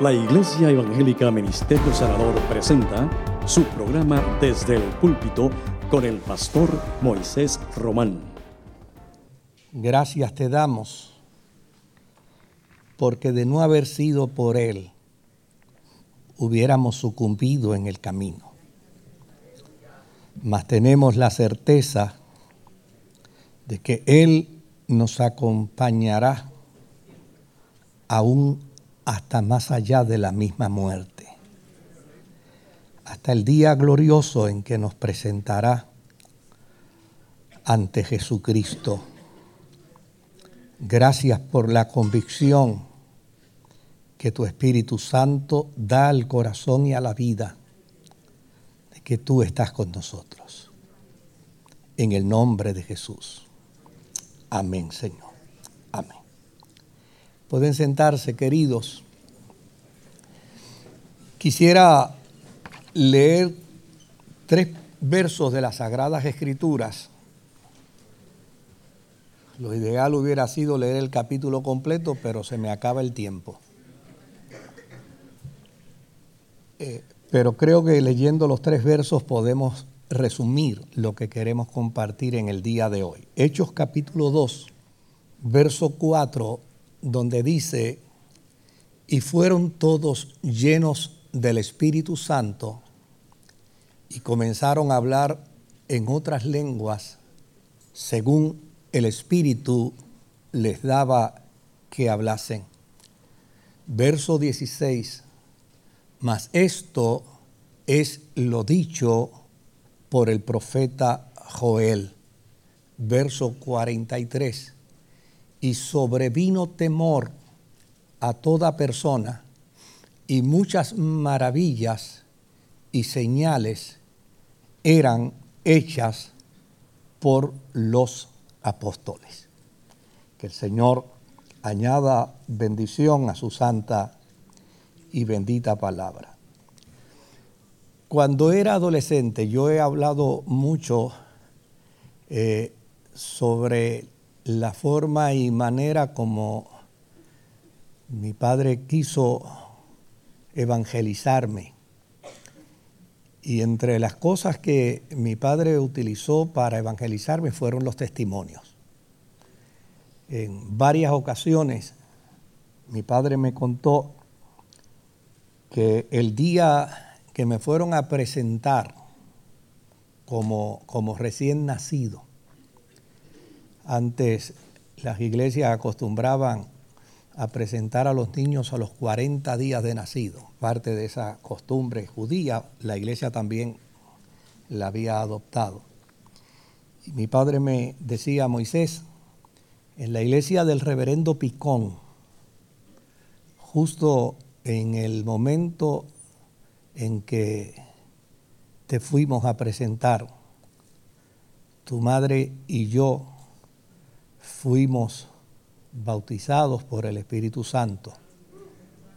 La Iglesia Evangélica Ministerio Sanador presenta su programa Desde el Púlpito con el pastor Moisés Román. Gracias te damos, porque de no haber sido por Él, hubiéramos sucumbido en el camino. Mas tenemos la certeza de que Él nos acompañará aún hasta más allá de la misma muerte, hasta el día glorioso en que nos presentará ante Jesucristo. Gracias por la convicción que tu Espíritu Santo da al corazón y a la vida de que tú estás con nosotros. En el nombre de Jesús. Amén, Señor. Pueden sentarse, queridos. Quisiera leer tres versos de las Sagradas Escrituras. Lo ideal hubiera sido leer el capítulo completo, pero se me acaba el tiempo. Eh, pero creo que leyendo los tres versos podemos resumir lo que queremos compartir en el día de hoy. Hechos capítulo 2, verso 4 donde dice, y fueron todos llenos del Espíritu Santo y comenzaron a hablar en otras lenguas según el Espíritu les daba que hablasen. Verso 16, mas esto es lo dicho por el profeta Joel. Verso 43 y sobrevino temor a toda persona y muchas maravillas y señales eran hechas por los apóstoles. Que el Señor añada bendición a su santa y bendita palabra. Cuando era adolescente yo he hablado mucho eh, sobre la forma y manera como mi padre quiso evangelizarme. Y entre las cosas que mi padre utilizó para evangelizarme fueron los testimonios. En varias ocasiones mi padre me contó que el día que me fueron a presentar como, como recién nacido, antes las iglesias acostumbraban a presentar a los niños a los 40 días de nacido. Parte de esa costumbre judía, la iglesia también la había adoptado. Y mi padre me decía, Moisés, en la iglesia del reverendo Picón, justo en el momento en que te fuimos a presentar, tu madre y yo fuimos bautizados por el Espíritu Santo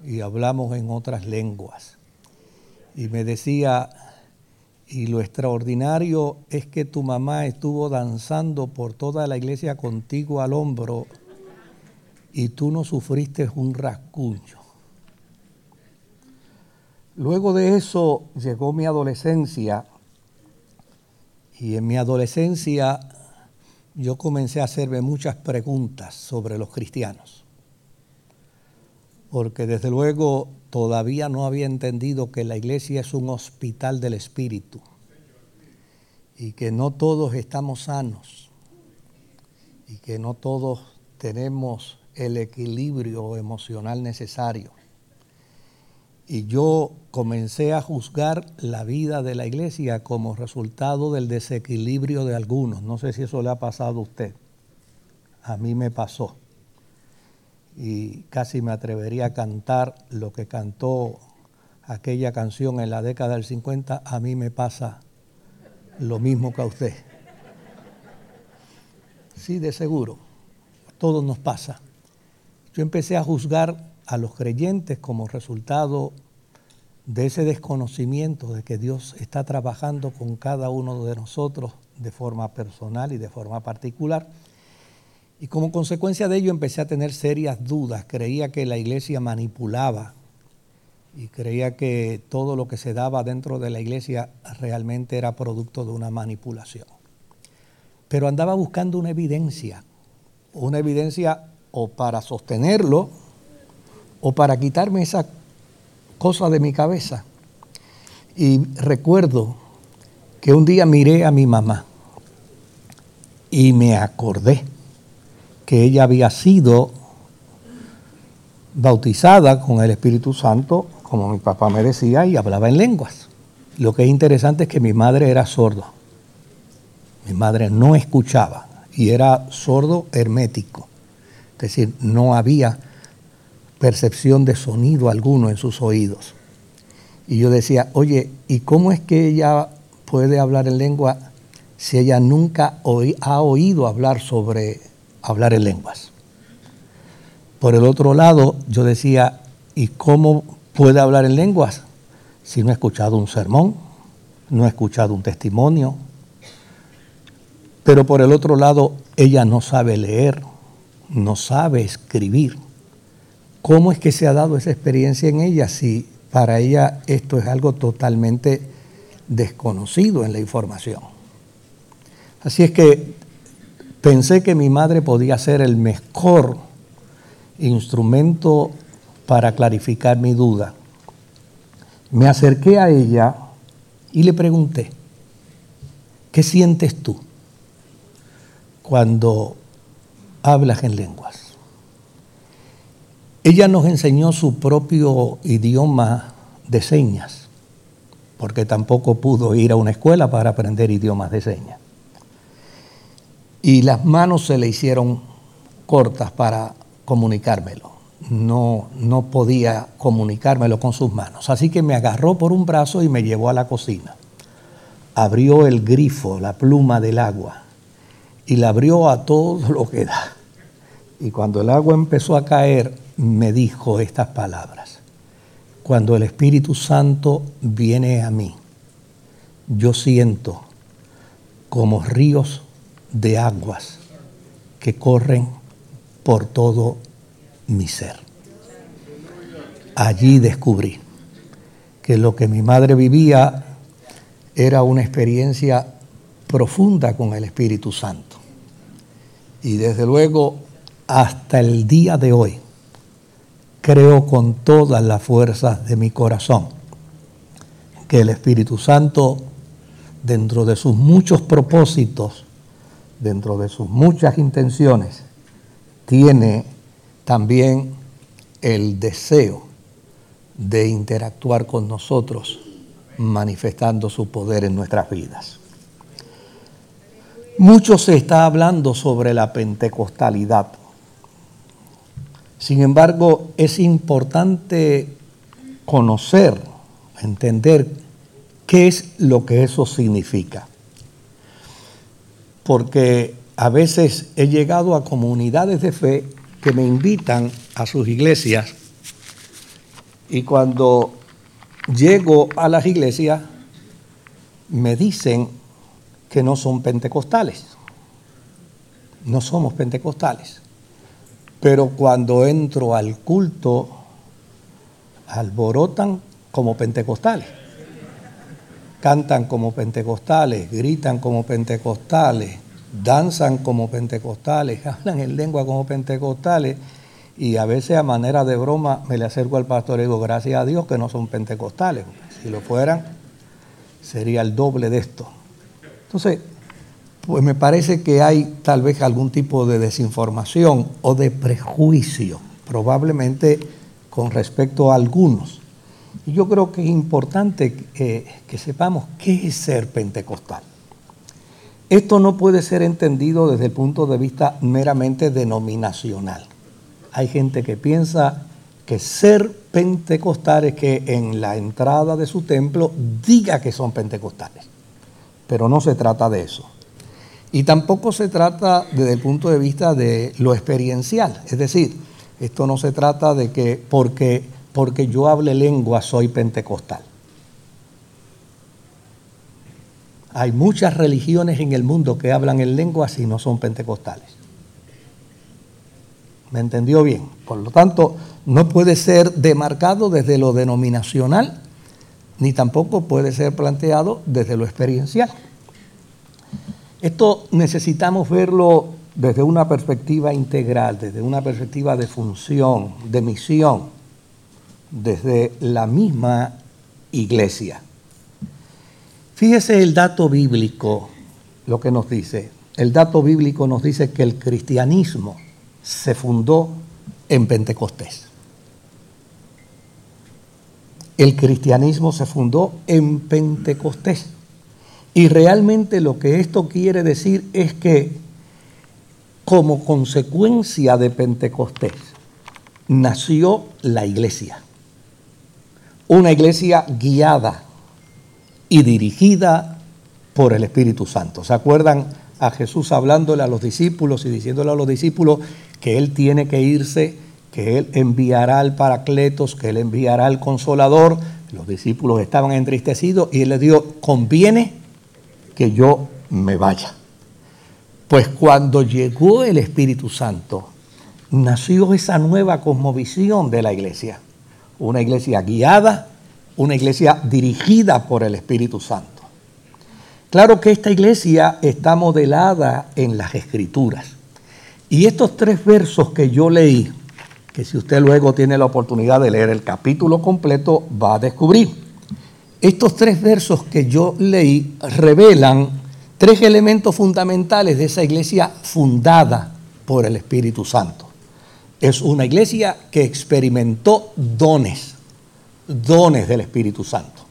y hablamos en otras lenguas. Y me decía, y lo extraordinario es que tu mamá estuvo danzando por toda la iglesia contigo al hombro y tú no sufriste un rasguño. Luego de eso llegó mi adolescencia y en mi adolescencia yo comencé a hacerme muchas preguntas sobre los cristianos, porque desde luego todavía no había entendido que la iglesia es un hospital del espíritu y que no todos estamos sanos y que no todos tenemos el equilibrio emocional necesario. Y yo comencé a juzgar la vida de la iglesia como resultado del desequilibrio de algunos. No sé si eso le ha pasado a usted. A mí me pasó. Y casi me atrevería a cantar lo que cantó aquella canción en la década del 50. A mí me pasa lo mismo que a usted. Sí, de seguro. A todos nos pasa. Yo empecé a juzgar a los creyentes como resultado de ese desconocimiento de que Dios está trabajando con cada uno de nosotros de forma personal y de forma particular. Y como consecuencia de ello empecé a tener serias dudas. Creía que la iglesia manipulaba y creía que todo lo que se daba dentro de la iglesia realmente era producto de una manipulación. Pero andaba buscando una evidencia, una evidencia o para sostenerlo o para quitarme esa cosa de mi cabeza. Y recuerdo que un día miré a mi mamá y me acordé que ella había sido bautizada con el Espíritu Santo, como mi papá me decía, y hablaba en lenguas. Lo que es interesante es que mi madre era sorda. Mi madre no escuchaba y era sordo hermético. Es decir, no había percepción de sonido alguno en sus oídos. Y yo decía, oye, ¿y cómo es que ella puede hablar en lengua si ella nunca ha oído hablar sobre hablar en lenguas? Por el otro lado, yo decía, ¿y cómo puede hablar en lenguas si no ha escuchado un sermón, no ha escuchado un testimonio? Pero por el otro lado, ella no sabe leer, no sabe escribir. ¿Cómo es que se ha dado esa experiencia en ella si para ella esto es algo totalmente desconocido en la información? Así es que pensé que mi madre podía ser el mejor instrumento para clarificar mi duda. Me acerqué a ella y le pregunté, ¿qué sientes tú cuando hablas en lenguas? Ella nos enseñó su propio idioma de señas, porque tampoco pudo ir a una escuela para aprender idiomas de señas. Y las manos se le hicieron cortas para comunicármelo. No, no podía comunicármelo con sus manos. Así que me agarró por un brazo y me llevó a la cocina. Abrió el grifo, la pluma del agua, y la abrió a todo lo que da. Y cuando el agua empezó a caer, me dijo estas palabras. Cuando el Espíritu Santo viene a mí, yo siento como ríos de aguas que corren por todo mi ser. Allí descubrí que lo que mi madre vivía era una experiencia profunda con el Espíritu Santo. Y desde luego, hasta el día de hoy, creo con todas las fuerzas de mi corazón que el Espíritu Santo, dentro de sus muchos propósitos, dentro de sus muchas intenciones, tiene también el deseo de interactuar con nosotros, manifestando su poder en nuestras vidas. Mucho se está hablando sobre la pentecostalidad. Sin embargo, es importante conocer, entender qué es lo que eso significa. Porque a veces he llegado a comunidades de fe que me invitan a sus iglesias y cuando llego a las iglesias me dicen que no son pentecostales. No somos pentecostales. Pero cuando entro al culto, alborotan como pentecostales. Cantan como pentecostales, gritan como pentecostales, danzan como pentecostales, hablan en lengua como pentecostales, y a veces a manera de broma me le acerco al pastor y digo, gracias a Dios que no son pentecostales. Si lo fueran, sería el doble de esto. Entonces, pues me parece que hay tal vez algún tipo de desinformación o de prejuicio, probablemente con respecto a algunos. Y yo creo que es importante que, que sepamos qué es ser pentecostal. Esto no puede ser entendido desde el punto de vista meramente denominacional. Hay gente que piensa que ser pentecostal es que en la entrada de su templo diga que son pentecostales. Pero no se trata de eso. Y tampoco se trata desde el punto de vista de lo experiencial. Es decir, esto no se trata de que porque, porque yo hable lengua soy pentecostal. Hay muchas religiones en el mundo que hablan en lenguas y no son pentecostales. ¿Me entendió bien? Por lo tanto, no puede ser demarcado desde lo denominacional, ni tampoco puede ser planteado desde lo experiencial. Esto necesitamos verlo desde una perspectiva integral, desde una perspectiva de función, de misión, desde la misma iglesia. Fíjese el dato bíblico, lo que nos dice. El dato bíblico nos dice que el cristianismo se fundó en Pentecostés. El cristianismo se fundó en Pentecostés. Y realmente lo que esto quiere decir es que como consecuencia de Pentecostés nació la iglesia. Una iglesia guiada y dirigida por el Espíritu Santo. ¿Se acuerdan a Jesús hablándole a los discípulos y diciéndole a los discípulos que Él tiene que irse, que Él enviará al Paracletos, que Él enviará al Consolador? Los discípulos estaban entristecidos y Él les dijo, conviene que yo me vaya. Pues cuando llegó el Espíritu Santo, nació esa nueva cosmovisión de la iglesia. Una iglesia guiada, una iglesia dirigida por el Espíritu Santo. Claro que esta iglesia está modelada en las escrituras. Y estos tres versos que yo leí, que si usted luego tiene la oportunidad de leer el capítulo completo, va a descubrir. Estos tres versos que yo leí revelan tres elementos fundamentales de esa iglesia fundada por el Espíritu Santo. Es una iglesia que experimentó dones, dones del Espíritu Santo.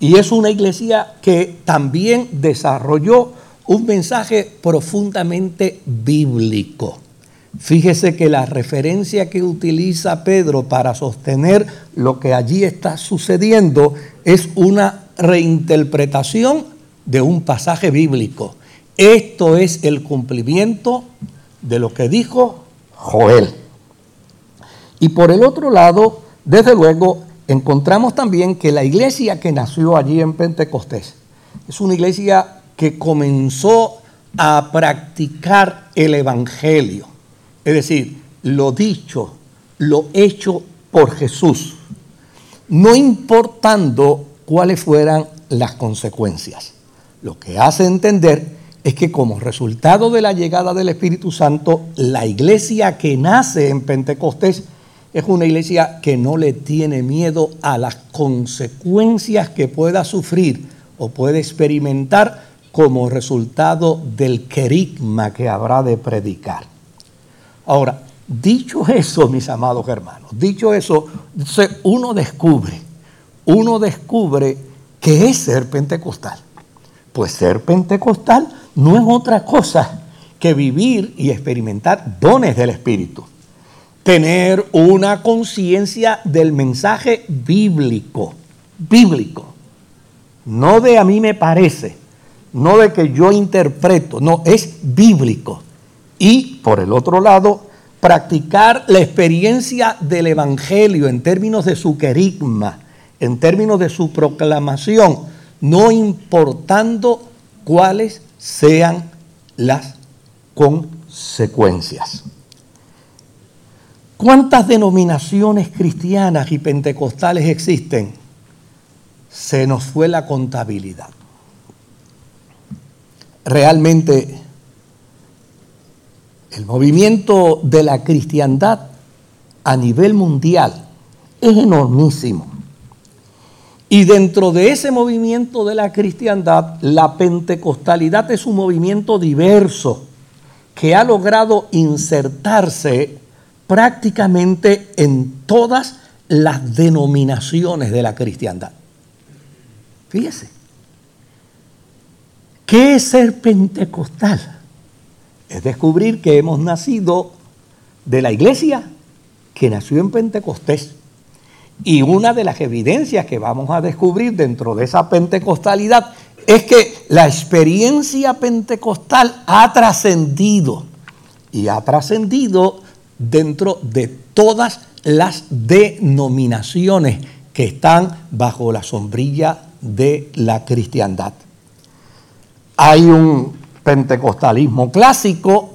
Y es una iglesia que también desarrolló un mensaje profundamente bíblico. Fíjese que la referencia que utiliza Pedro para sostener lo que allí está sucediendo es una reinterpretación de un pasaje bíblico. Esto es el cumplimiento de lo que dijo Joel. Y por el otro lado, desde luego, encontramos también que la iglesia que nació allí en Pentecostés es una iglesia que comenzó a practicar el Evangelio. Es decir, lo dicho, lo hecho por Jesús, no importando cuáles fueran las consecuencias lo que hace entender es que como resultado de la llegada del Espíritu Santo, la iglesia que nace en Pentecostés es una iglesia que no le tiene miedo a las consecuencias que pueda sufrir o puede experimentar como resultado del querigma que habrá de predicar. Ahora, dicho eso, mis amados hermanos, dicho eso, uno descubre, uno descubre que es ser pentecostal. Pues ser pentecostal no es otra cosa que vivir y experimentar dones del Espíritu. Tener una conciencia del mensaje bíblico, bíblico. No de a mí me parece, no de que yo interpreto, no, es bíblico. Y por el otro lado, practicar la experiencia del Evangelio en términos de su querigma, en términos de su proclamación no importando cuáles sean las consecuencias. ¿Cuántas denominaciones cristianas y pentecostales existen? Se nos fue la contabilidad. Realmente el movimiento de la cristiandad a nivel mundial es enormísimo. Y dentro de ese movimiento de la cristiandad, la pentecostalidad es un movimiento diverso que ha logrado insertarse prácticamente en todas las denominaciones de la cristiandad. Fíjese, ¿qué es ser pentecostal? Es descubrir que hemos nacido de la iglesia que nació en Pentecostés. Y una de las evidencias que vamos a descubrir dentro de esa pentecostalidad es que la experiencia pentecostal ha trascendido y ha trascendido dentro de todas las denominaciones que están bajo la sombrilla de la cristiandad. Hay un pentecostalismo clásico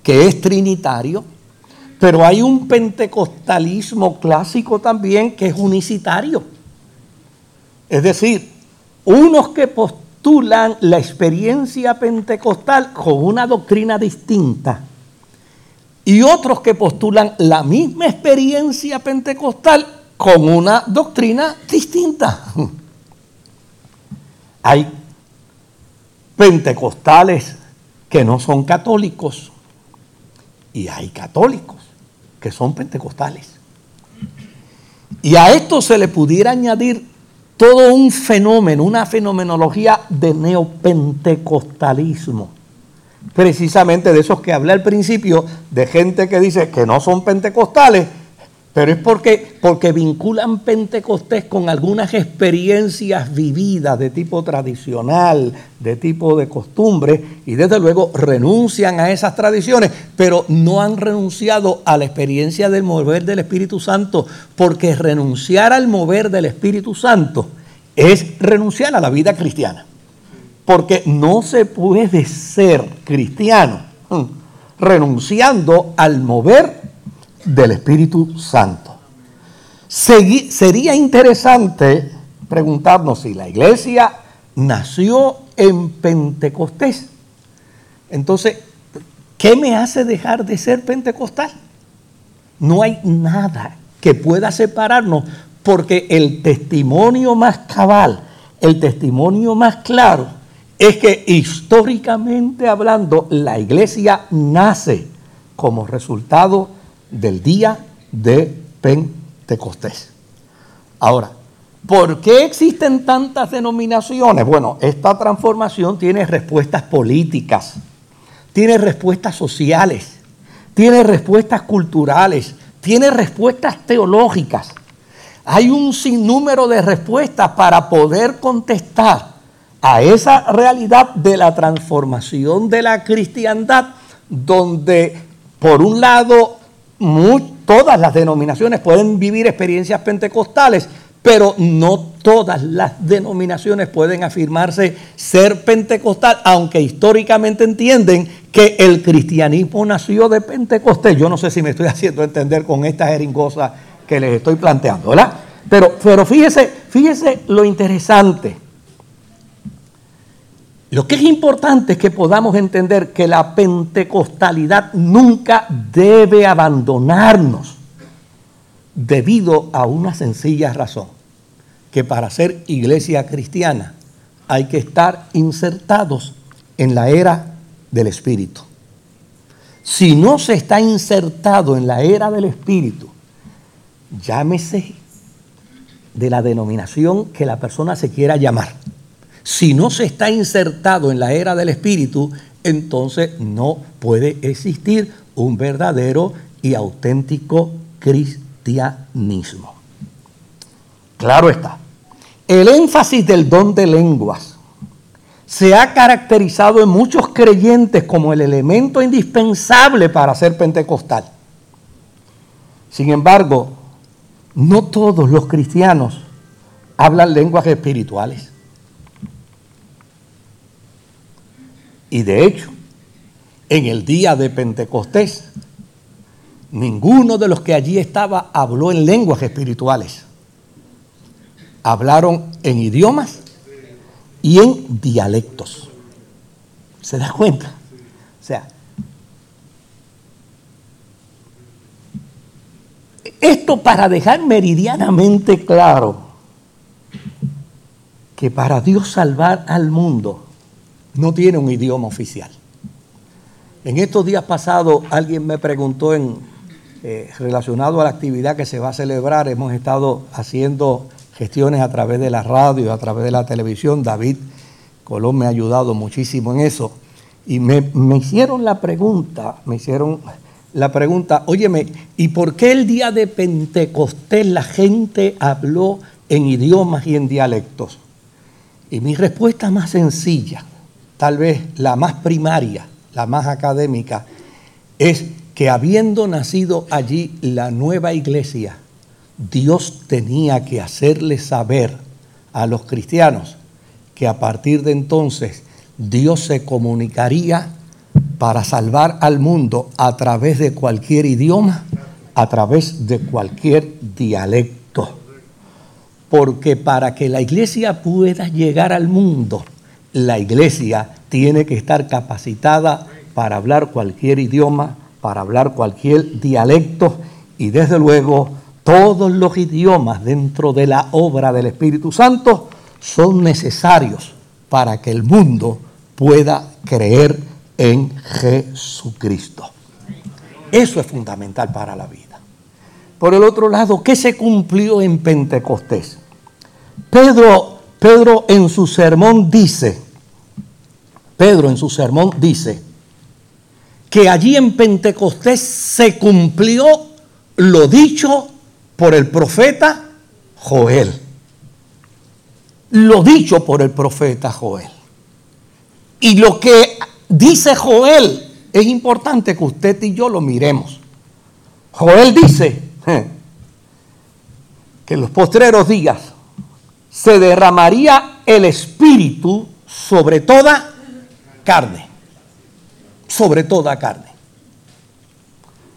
que es trinitario, Pero hay un pentecostalismo clásico también que es unicitario. Es decir, unos que postulan la experiencia pentecostal con una doctrina distinta y otros que postulan la misma experiencia pentecostal con una doctrina distinta. Hay pentecostales que no son católicos y hay católicos que son pentecostales. Y a esto se le pudiera añadir todo un fenómeno, una fenomenología de neopentecostalismo. Precisamente de esos que hablé al principio, de gente que dice que no son pentecostales, pero es porque, porque vinculan Pentecostés con algunas experiencias vividas de tipo tradicional, de tipo de costumbre, y desde luego renuncian a esas tradiciones, pero no han renunciado a la experiencia del mover del Espíritu Santo, porque renunciar al mover del Espíritu Santo es renunciar a la vida cristiana. Porque no se puede ser cristiano renunciando al mover del Espíritu Santo. sería interesante preguntarnos si la iglesia nació en Pentecostés. Entonces, ¿qué me hace dejar de ser pentecostal? No hay nada que pueda separarnos porque el testimonio más cabal, el testimonio más claro, es que históricamente hablando, la iglesia nace como resultado del día de Pentecostés. Ahora, ¿por qué existen tantas denominaciones? Bueno, esta transformación tiene respuestas políticas, tiene respuestas sociales, tiene respuestas culturales, tiene respuestas teológicas. Hay un sinnúmero de respuestas para poder contestar a esa realidad de la transformación de la cristiandad, donde por un lado todas las denominaciones pueden vivir experiencias pentecostales, pero no todas las denominaciones pueden afirmarse ser pentecostal, aunque históricamente entienden que el cristianismo nació de Pentecostés. Yo no sé si me estoy haciendo entender con esta jeringosa que les estoy planteando, ¿verdad? Pero, pero fíjese, fíjese lo interesante. Lo que es importante es que podamos entender que la pentecostalidad nunca debe abandonarnos debido a una sencilla razón, que para ser iglesia cristiana hay que estar insertados en la era del Espíritu. Si no se está insertado en la era del Espíritu, llámese de la denominación que la persona se quiera llamar si no se está insertado en la era del Espíritu, entonces no puede existir un verdadero y auténtico cristianismo. Claro está. El énfasis del don de lenguas se ha caracterizado en muchos creyentes como el elemento indispensable para ser pentecostal. Sin embargo, no todos los cristianos hablan lenguas espirituales. Y de hecho, en el día de Pentecostés, ninguno de los que allí estaba habló en lenguas espirituales. Hablaron en idiomas y en dialectos. ¿Se da cuenta? O sea, esto para dejar meridianamente claro que para Dios salvar al mundo, no tiene un idioma oficial. En estos días pasados alguien me preguntó en, eh, relacionado a la actividad que se va a celebrar, hemos estado haciendo gestiones a través de la radio, a través de la televisión, David Colón me ha ayudado muchísimo en eso, y me, hicieron la pregunta, me hicieron la pregunta, óyeme, ¿y por qué el día de Pentecostés la gente habló en idiomas y en dialectos? Y mi respuesta más sencilla, tal vez la más primaria, la más académica, es que habiendo nacido allí la nueva iglesia, Dios tenía que hacerle saber a los cristianos que a partir de entonces Dios se comunicaría para salvar al mundo a través de cualquier idioma, a través de cualquier dialecto. Porque para que la iglesia pueda llegar al mundo, la iglesia tiene que estar capacitada para hablar cualquier idioma, para hablar cualquier dialecto y desde luego todos los idiomas dentro de la obra del Espíritu Santo son necesarios para que el mundo pueda creer en Jesucristo. Eso es fundamental para la vida. Por el otro lado, ¿qué se cumplió en Pentecostés? Pedro, Pedro en su sermón dice, Pedro en su sermón dice, que allí en Pentecostés se cumplió lo dicho por el profeta Joel. Lo dicho por el profeta Joel. Y lo que dice Joel es importante que usted y yo lo miremos. Joel dice que en los postreros días se derramaría el espíritu sobre toda carne. Sobre toda carne.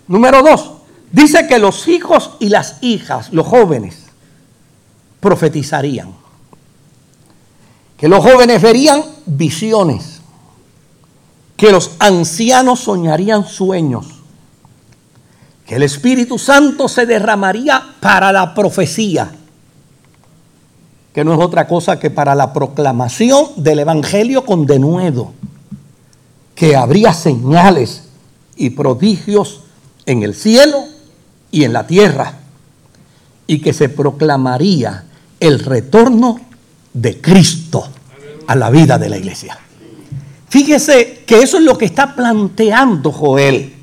Número dos, dice que los hijos y las hijas, los jóvenes, profetizarían. Que los jóvenes verían visiones. Que los ancianos soñarían sueños. Que el Espíritu Santo se derramaría para la profecía que no es otra cosa que para la proclamación del Evangelio con denuedo, que habría señales y prodigios en el cielo y en la tierra, y que se proclamaría el retorno de Cristo a la vida de la iglesia. Fíjese que eso es lo que está planteando Joel.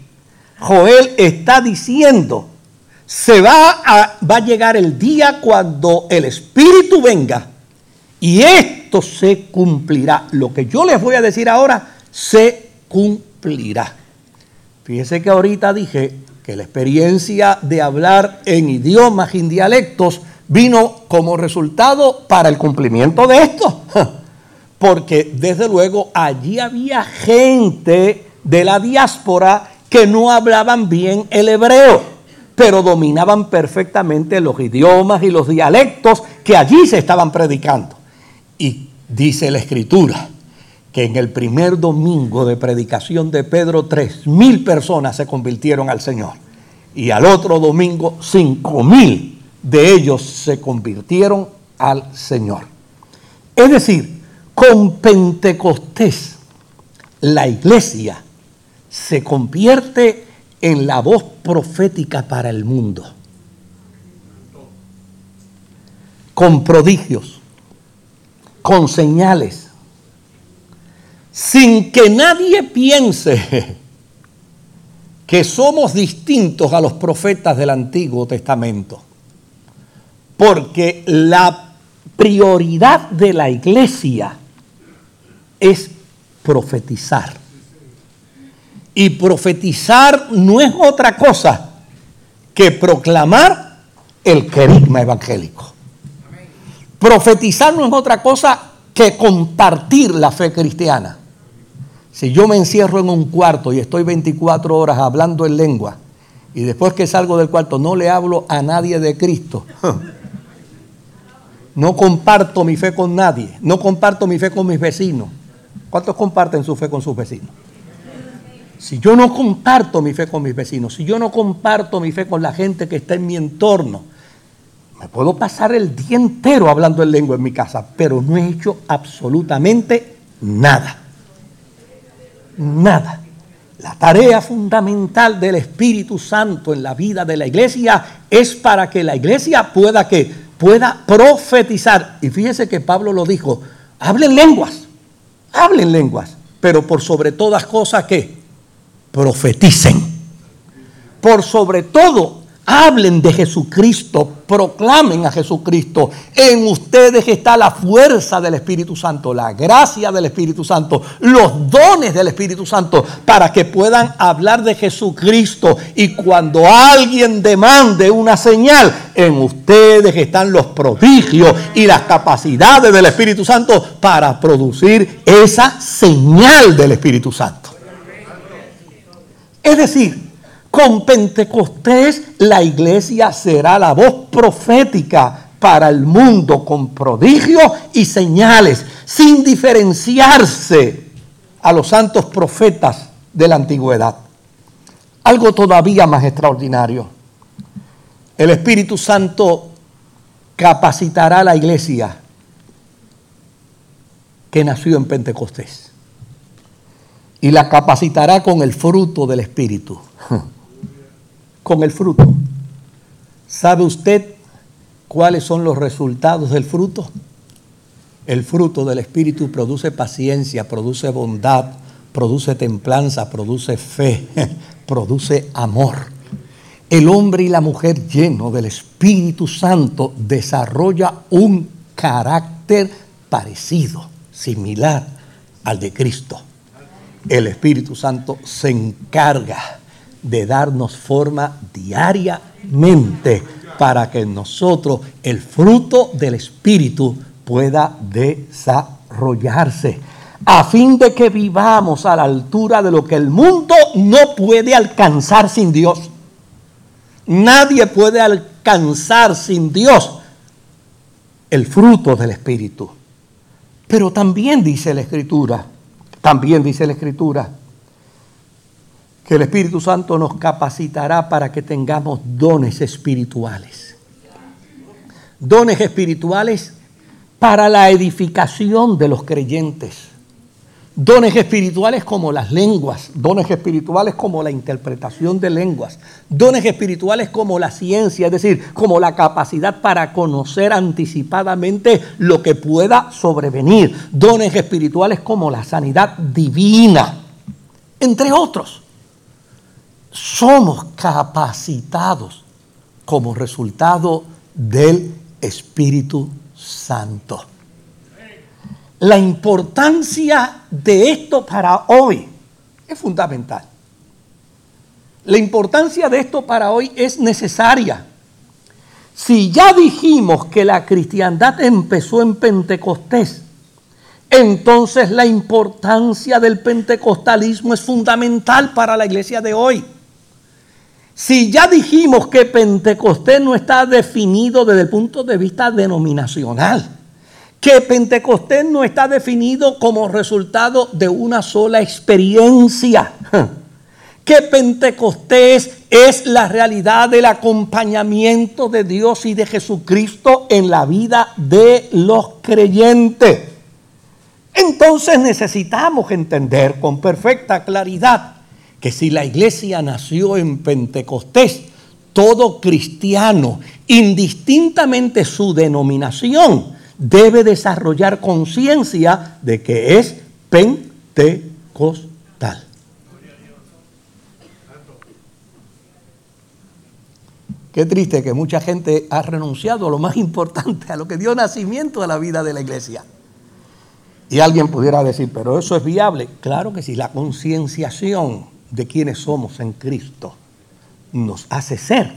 Joel está diciendo se va a, va a llegar el día cuando el Espíritu venga y esto se cumplirá. Lo que yo les voy a decir ahora se cumplirá. Fíjense que ahorita dije que la experiencia de hablar en idiomas y en dialectos vino como resultado para el cumplimiento de esto. Porque desde luego allí había gente de la diáspora que no hablaban bien el hebreo pero dominaban perfectamente los idiomas y los dialectos que allí se estaban predicando. Y dice la escritura que en el primer domingo de predicación de Pedro, tres mil personas se convirtieron al Señor. Y al otro domingo, cinco mil de ellos se convirtieron al Señor. Es decir, con Pentecostés, la iglesia se convierte en la voz profética para el mundo. Con prodigios, con señales, sin que nadie piense que somos distintos a los profetas del Antiguo Testamento. Porque la prioridad de la iglesia es profetizar. Y profetizar no es otra cosa que proclamar el querigma evangélico. Profetizar no es otra cosa que compartir la fe cristiana. Si yo me encierro en un cuarto y estoy 24 horas hablando en lengua y después que salgo del cuarto no le hablo a nadie de Cristo, no comparto mi fe con nadie, no comparto mi fe con mis vecinos. ¿Cuántos comparten su fe con sus vecinos? Si yo no comparto mi fe con mis vecinos, si yo no comparto mi fe con la gente que está en mi entorno, me puedo pasar el día entero hablando en lengua en mi casa, pero no he hecho absolutamente nada. Nada. La tarea fundamental del Espíritu Santo en la vida de la iglesia es para que la iglesia pueda que pueda profetizar. Y fíjese que Pablo lo dijo, hablen lenguas, hablen lenguas, pero por sobre todas cosas que profeticen. Por sobre todo, hablen de Jesucristo, proclamen a Jesucristo. En ustedes está la fuerza del Espíritu Santo, la gracia del Espíritu Santo, los dones del Espíritu Santo, para que puedan hablar de Jesucristo. Y cuando alguien demande una señal, en ustedes están los prodigios y las capacidades del Espíritu Santo para producir esa señal del Espíritu Santo. Es decir, con Pentecostés la iglesia será la voz profética para el mundo con prodigios y señales, sin diferenciarse a los santos profetas de la antigüedad. Algo todavía más extraordinario. El Espíritu Santo capacitará a la iglesia que nació en Pentecostés. Y la capacitará con el fruto del Espíritu. Con el fruto. ¿Sabe usted cuáles son los resultados del fruto? El fruto del Espíritu produce paciencia, produce bondad, produce templanza, produce fe, produce amor. El hombre y la mujer lleno del Espíritu Santo desarrolla un carácter parecido, similar al de Cristo. El Espíritu Santo se encarga de darnos forma diariamente para que nosotros el fruto del Espíritu pueda desarrollarse a fin de que vivamos a la altura de lo que el mundo no puede alcanzar sin Dios. Nadie puede alcanzar sin Dios el fruto del Espíritu. Pero también dice la Escritura, también dice la Escritura, que el Espíritu Santo nos capacitará para que tengamos dones espirituales. Dones espirituales para la edificación de los creyentes Dones espirituales como las lenguas, dones espirituales como la interpretación de lenguas, dones espirituales como la ciencia, es decir, como la capacidad para conocer anticipadamente lo que pueda sobrevenir, dones espirituales como la sanidad divina, entre otros. Somos capacitados como resultado del Espíritu Santo la importancia de esto para hoy es fundamental. La importancia de esto para hoy es necesaria. Si ya dijimos que la cristiandad empezó en Pentecostés, entonces la importancia del pentecostalismo es fundamental para la iglesia de hoy. Si ya dijimos que Pentecostés no está definido desde el punto de vista denominacional, que Pentecostés no está definido como resultado de una sola experiencia. Que Pentecostés es la realidad del acompañamiento de Dios y de Jesucristo en la vida de los creyentes. Entonces necesitamos entender con perfecta claridad que si la iglesia nació en Pentecostés, todo cristiano, indistintamente su denominación, debe desarrollar conciencia de que es pentecostal. Qué triste que mucha gente ha renunciado a lo más importante, a lo que dio nacimiento a la vida de la iglesia. Y alguien pudiera decir, pero eso es viable. Claro que sí, la concienciación de quienes somos en Cristo nos hace ser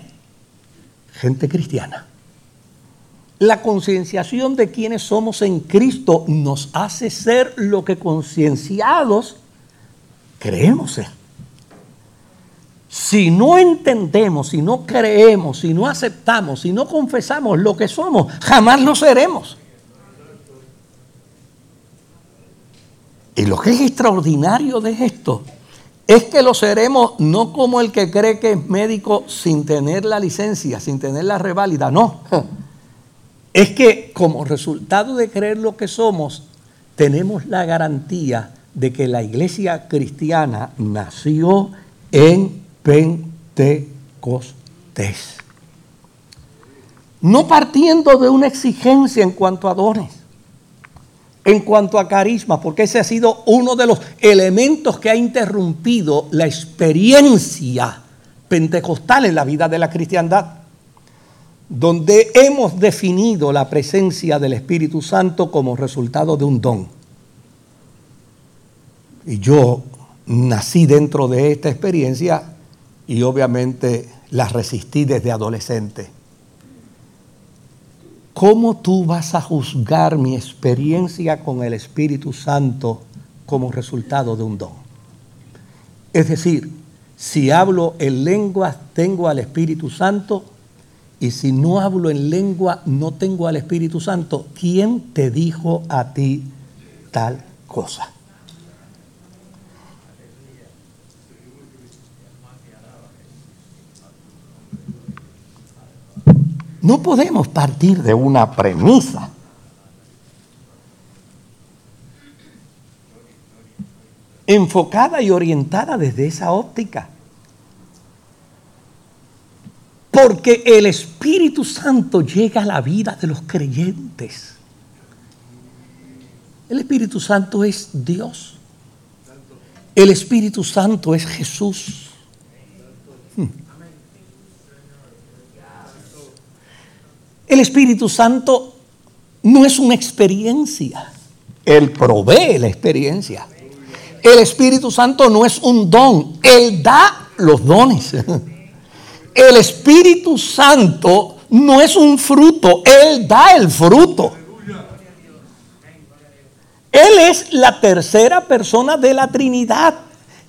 gente cristiana. La concienciación de quienes somos en Cristo nos hace ser lo que concienciados creemos ser. Si no entendemos, si no creemos, si no aceptamos, si no confesamos lo que somos, jamás lo seremos. Y lo que es extraordinario de esto es que lo seremos no como el que cree que es médico sin tener la licencia, sin tener la reválida, no es que como resultado de creer lo que somos, tenemos la garantía de que la iglesia cristiana nació en Pentecostés. No partiendo de una exigencia en cuanto a dones, en cuanto a carisma, porque ese ha sido uno de los elementos que ha interrumpido la experiencia pentecostal en la vida de la cristiandad donde hemos definido la presencia del Espíritu Santo como resultado de un don. Y yo nací dentro de esta experiencia y obviamente la resistí desde adolescente. ¿Cómo tú vas a juzgar mi experiencia con el Espíritu Santo como resultado de un don? Es decir, Si hablo en lenguas, tengo al Espíritu Santo. Y si no hablo en lengua, no tengo al Espíritu Santo. ¿Quién te dijo a ti tal cosa? No podemos partir de una premisa. enfocada y orientada desde esa óptica. Porque el Espíritu Santo llega a la vida de los creyentes. El Espíritu Santo es Dios. El Espíritu Santo es Jesús. Hmm. El Espíritu Santo no es una experiencia. Él provee la experiencia. El Espíritu Santo no es un don. Él da los dones. El Espíritu Santo no es un fruto. Él da el fruto. Él es la tercera persona de la Trinidad.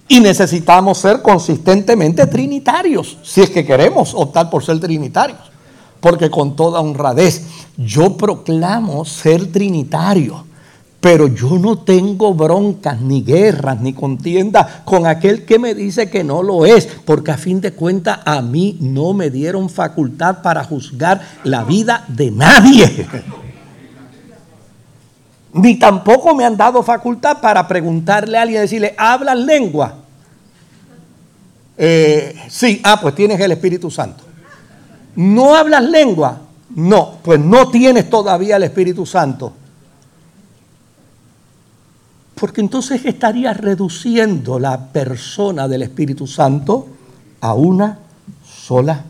Y necesitamos ser consistentemente trinitarios, si es que queremos optar por ser trinitarios porque con toda honradez yo proclamo ser trinitario. Pero yo no tengo broncas, ni guerras, ni contiendas con aquel que me dice que no lo es, porque a fin de cuentas a mí no me dieron facultad para juzgar la vida de nadie. Ni tampoco me han dado facultad para preguntarle a alguien decirle, ¿hablas lengua? Eh, sí, ah, pues tienes el Espíritu Santo. ¿No hablas lengua? No, pues no tienes todavía el Espíritu Santo. Porque entonces estarías reduciendo la persona del Espíritu Santo a una sola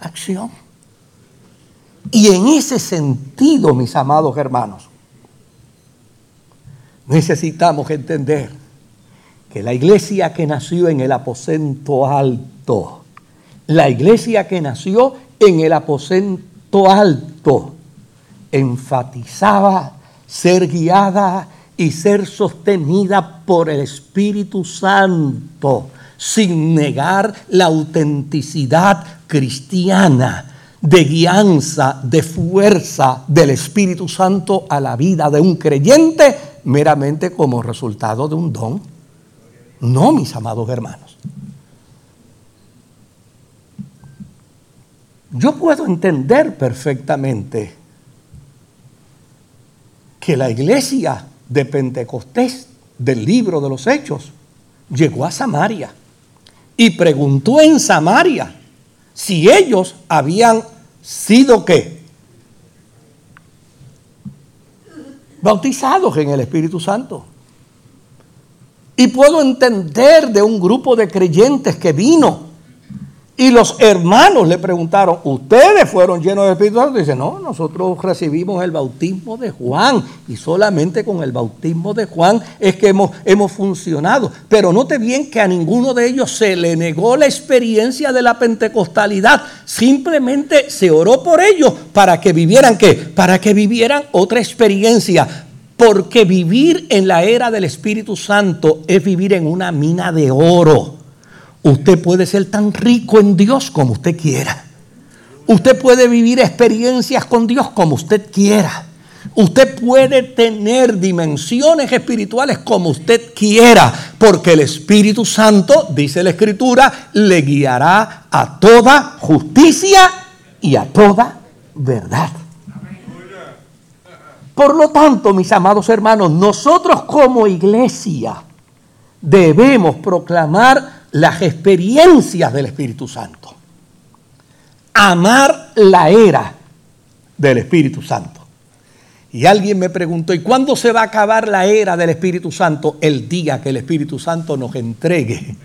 acción. Y en ese sentido, mis amados hermanos, necesitamos entender que la iglesia que nació en el aposento alto, la iglesia que nació en el aposento alto enfatizaba ser guiada y ser sostenida por el Espíritu Santo, sin negar la autenticidad cristiana de guianza, de fuerza del Espíritu Santo a la vida de un creyente meramente como resultado de un don. No, mis amados hermanos. Yo puedo entender perfectamente que la iglesia de Pentecostés del libro de los Hechos llegó a Samaria y preguntó en Samaria si ellos habían sido qué? Bautizados en el Espíritu Santo. Y puedo entender de un grupo de creyentes que vino y los hermanos le preguntaron, ¿ustedes fueron llenos de Espíritu Santo? dice, no, nosotros recibimos el bautismo de Juan y solamente con el bautismo de Juan es que hemos, hemos funcionado. Pero note bien que a ninguno de ellos se le negó la experiencia de la pentecostalidad. Simplemente se oró por ellos para que vivieran qué? Para que vivieran otra experiencia. Porque vivir en la era del Espíritu Santo es vivir en una mina de oro. Usted puede ser tan rico en Dios como usted quiera. Usted puede vivir experiencias con Dios como usted quiera. Usted puede tener dimensiones espirituales como usted quiera, porque el Espíritu Santo, dice la Escritura, le guiará a toda justicia y a toda verdad. Por lo tanto, mis amados hermanos, nosotros como iglesia debemos proclamar las experiencias del Espíritu Santo. Amar la era del Espíritu Santo. Y alguien me preguntó, ¿y cuándo se va a acabar la era del Espíritu Santo? El día que el Espíritu Santo nos entregue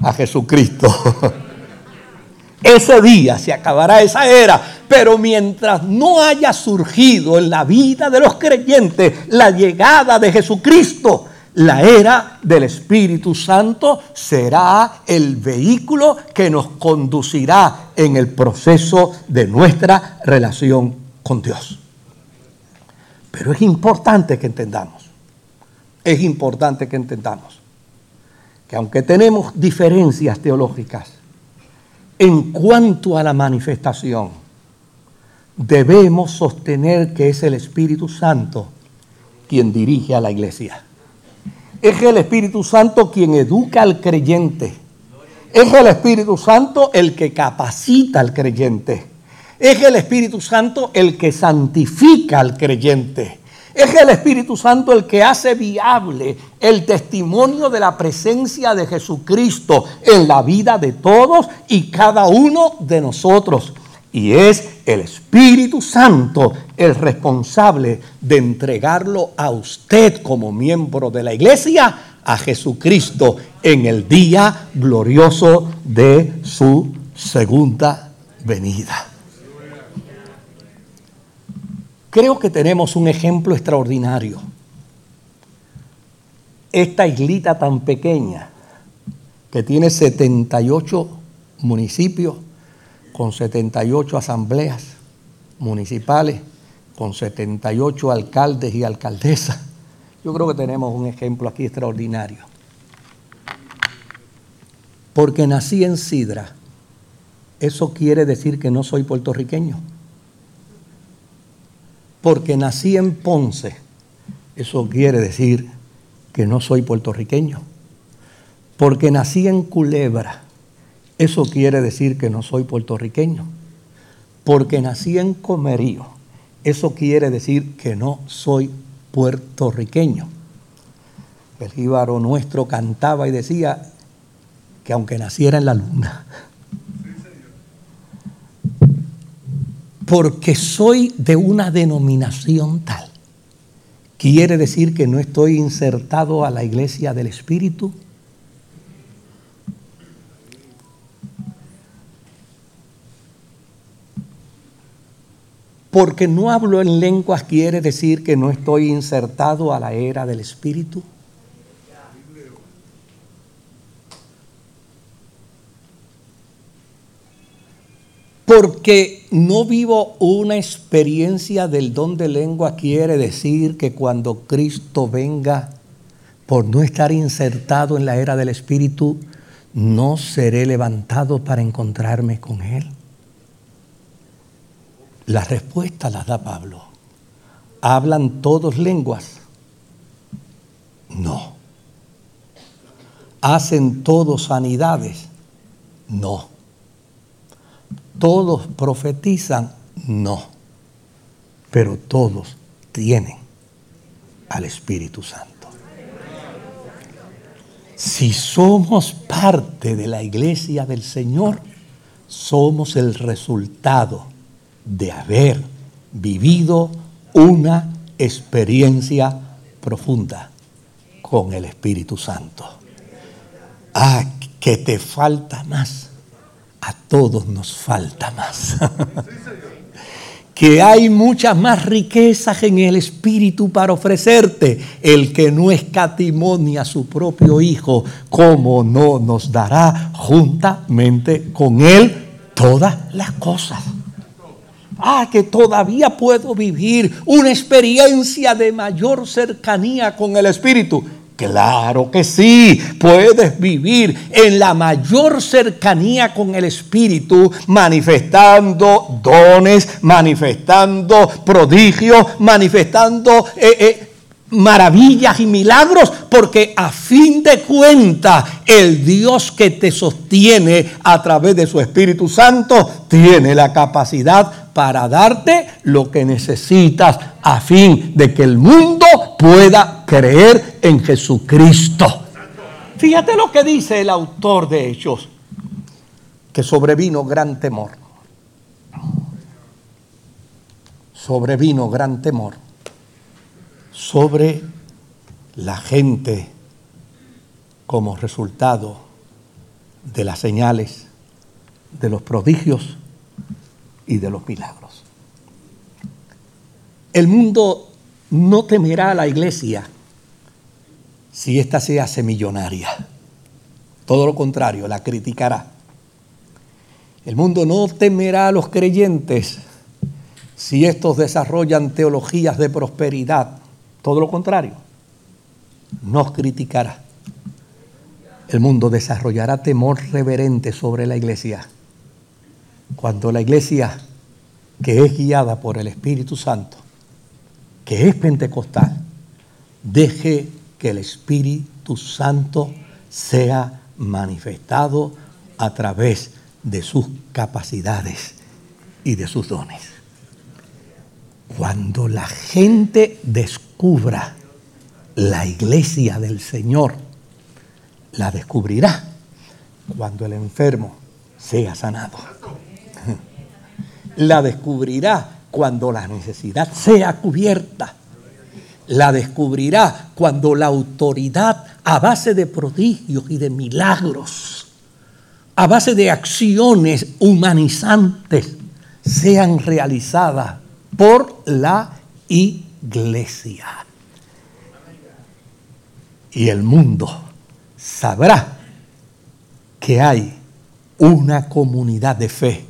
a Jesucristo. Ese día se acabará esa era, pero mientras no haya surgido en la vida de los creyentes la llegada de Jesucristo, la era del Espíritu Santo será el vehículo que nos conducirá en el proceso de nuestra relación con Dios. Pero es importante que entendamos, es importante que entendamos que aunque tenemos diferencias teológicas, en cuanto a la manifestación, debemos sostener que es el Espíritu Santo quien dirige a la iglesia. Es el Espíritu Santo quien educa al creyente. Es el Espíritu Santo el que capacita al creyente. Es el Espíritu Santo el que santifica al creyente. Es el Espíritu Santo el que hace viable el testimonio de la presencia de Jesucristo en la vida de todos y cada uno de nosotros. Y es el Espíritu Santo el responsable de entregarlo a usted como miembro de la iglesia, a Jesucristo, en el día glorioso de su segunda venida. Creo que tenemos un ejemplo extraordinario. Esta islita tan pequeña, que tiene 78 municipios, con 78 asambleas municipales, con 78 alcaldes y alcaldesas. Yo creo que tenemos un ejemplo aquí extraordinario. Porque nací en Sidra, eso quiere decir que no soy puertorriqueño porque nací en Ponce, eso quiere decir que no soy puertorriqueño. Porque nací en Culebra, eso quiere decir que no soy puertorriqueño. Porque nací en Comerío, eso quiere decir que no soy puertorriqueño. El jíbaro nuestro cantaba y decía que aunque naciera en la luna, porque soy de una denominación tal, ¿quiere decir que no estoy insertado a la iglesia del Espíritu? Porque no hablo en lenguas quiere decir que no estoy insertado a la era del Espíritu. Porque no vivo una experiencia del don de lengua quiere decir que cuando Cristo venga, por no estar insertado en la era del Espíritu, no seré levantado para encontrarme con Él. La respuesta la da Pablo. ¿Hablan todos lenguas? No. ¿Hacen todos sanidades? No todos profetizan, no, pero todos tienen al Espíritu Santo. Si somos parte de la iglesia del Señor, somos el resultado de haber vivido una experiencia profunda con el Espíritu Santo. Ah, que te falta más a todos nos falta más. que hay muchas más riquezas en el Espíritu para ofrecerte. El que no escatimonia a su propio Hijo, ¿cómo no nos dará juntamente con Él todas las cosas? Ah, que todavía puedo vivir una experiencia de mayor cercanía con el Espíritu. Claro que sí, puedes vivir en la mayor cercanía con el Espíritu, manifestando dones, manifestando prodigios, manifestando eh, eh, maravillas y milagros, porque a fin de cuentas el Dios que te sostiene a través de su Espíritu Santo tiene la capacidad para darte lo que necesitas a fin de que el mundo pueda creer en Jesucristo. Fíjate lo que dice el autor de Hechos, que sobrevino gran temor. Sobrevino gran temor sobre la gente como resultado de las señales, de los prodigios y de los milagros. El mundo no temerá a la iglesia si ésta se hace millonaria. Todo lo contrario, la criticará. El mundo no temerá a los creyentes si estos desarrollan teologías de prosperidad. Todo lo contrario, nos criticará. el mundo desarrollará temor reverente sobre la iglesia cuando la iglesia que es guiada por el Espíritu Santo, que es pentecostal, deje que el Espíritu Santo sea manifestado a través de sus capacidades y de sus dones. Cuando la gente la iglesia del Señor, la descubrirá cuando el enfermo sea sanado. La descubrirá cuando la necesidad sea cubierta. La descubrirá cuando la autoridad a base de prodigios y de milagros, a base de acciones humanizantes, sean realizadas por la iglesia. Y el mundo sabrá que hay una comunidad de fe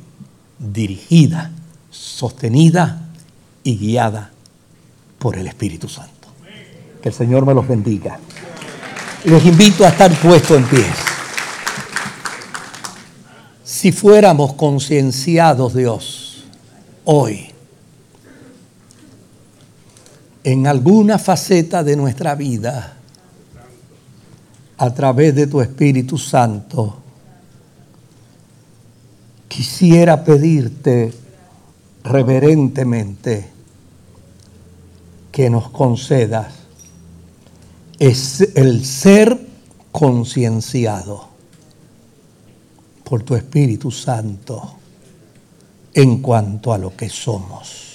dirigida, sostenida y guiada por el Espíritu Santo. Que el Señor me los bendiga. Les invito a estar puestos en pie. Si fuéramos concienciados, Dios, hoy, en alguna faceta de nuestra vida, a través de tu Espíritu Santo, quisiera pedirte reverentemente que nos concedas el ser concienciado por tu Espíritu Santo en cuanto a lo que somos,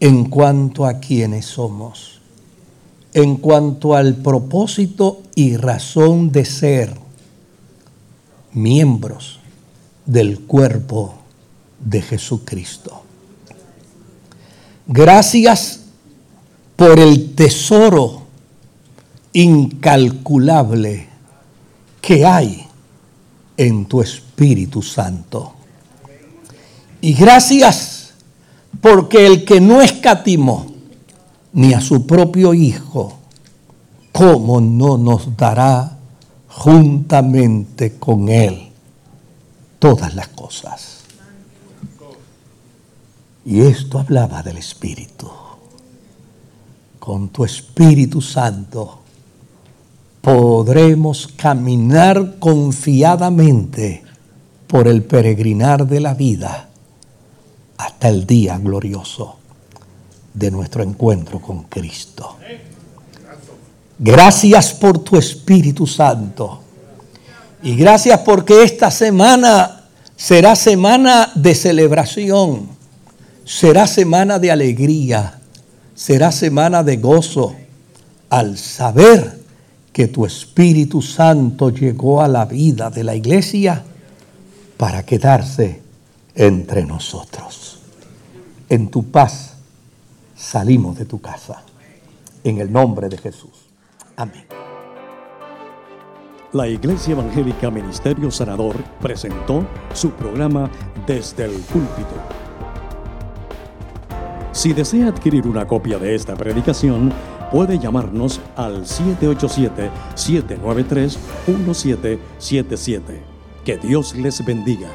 en cuanto a quienes somos, en cuanto al propósito y razón de ser miembros del cuerpo de Jesucristo. Gracias por el tesoro incalculable que hay en tu Espíritu Santo. Y gracias porque el que no escatimó ni a su propio Hijo, ¿cómo no nos dará juntamente con Él todas las cosas. Y esto hablaba del Espíritu. Con tu Espíritu Santo podremos caminar confiadamente por el peregrinar de la vida hasta el día glorioso de nuestro encuentro con Cristo. Gracias por tu Espíritu Santo y gracias porque esta semana será semana de celebración, será semana de alegría, será semana de gozo al saber que tu Espíritu Santo llegó a la vida de la iglesia para quedarse entre nosotros. En tu paz salimos de tu casa. En el nombre de Jesús. Amén la Iglesia Evangélica Ministerio Sanador presentó su programa Desde el Púlpito. Si desea adquirir una copia de esta predicación, puede llamarnos al 787-793-1777. Que Dios les bendiga.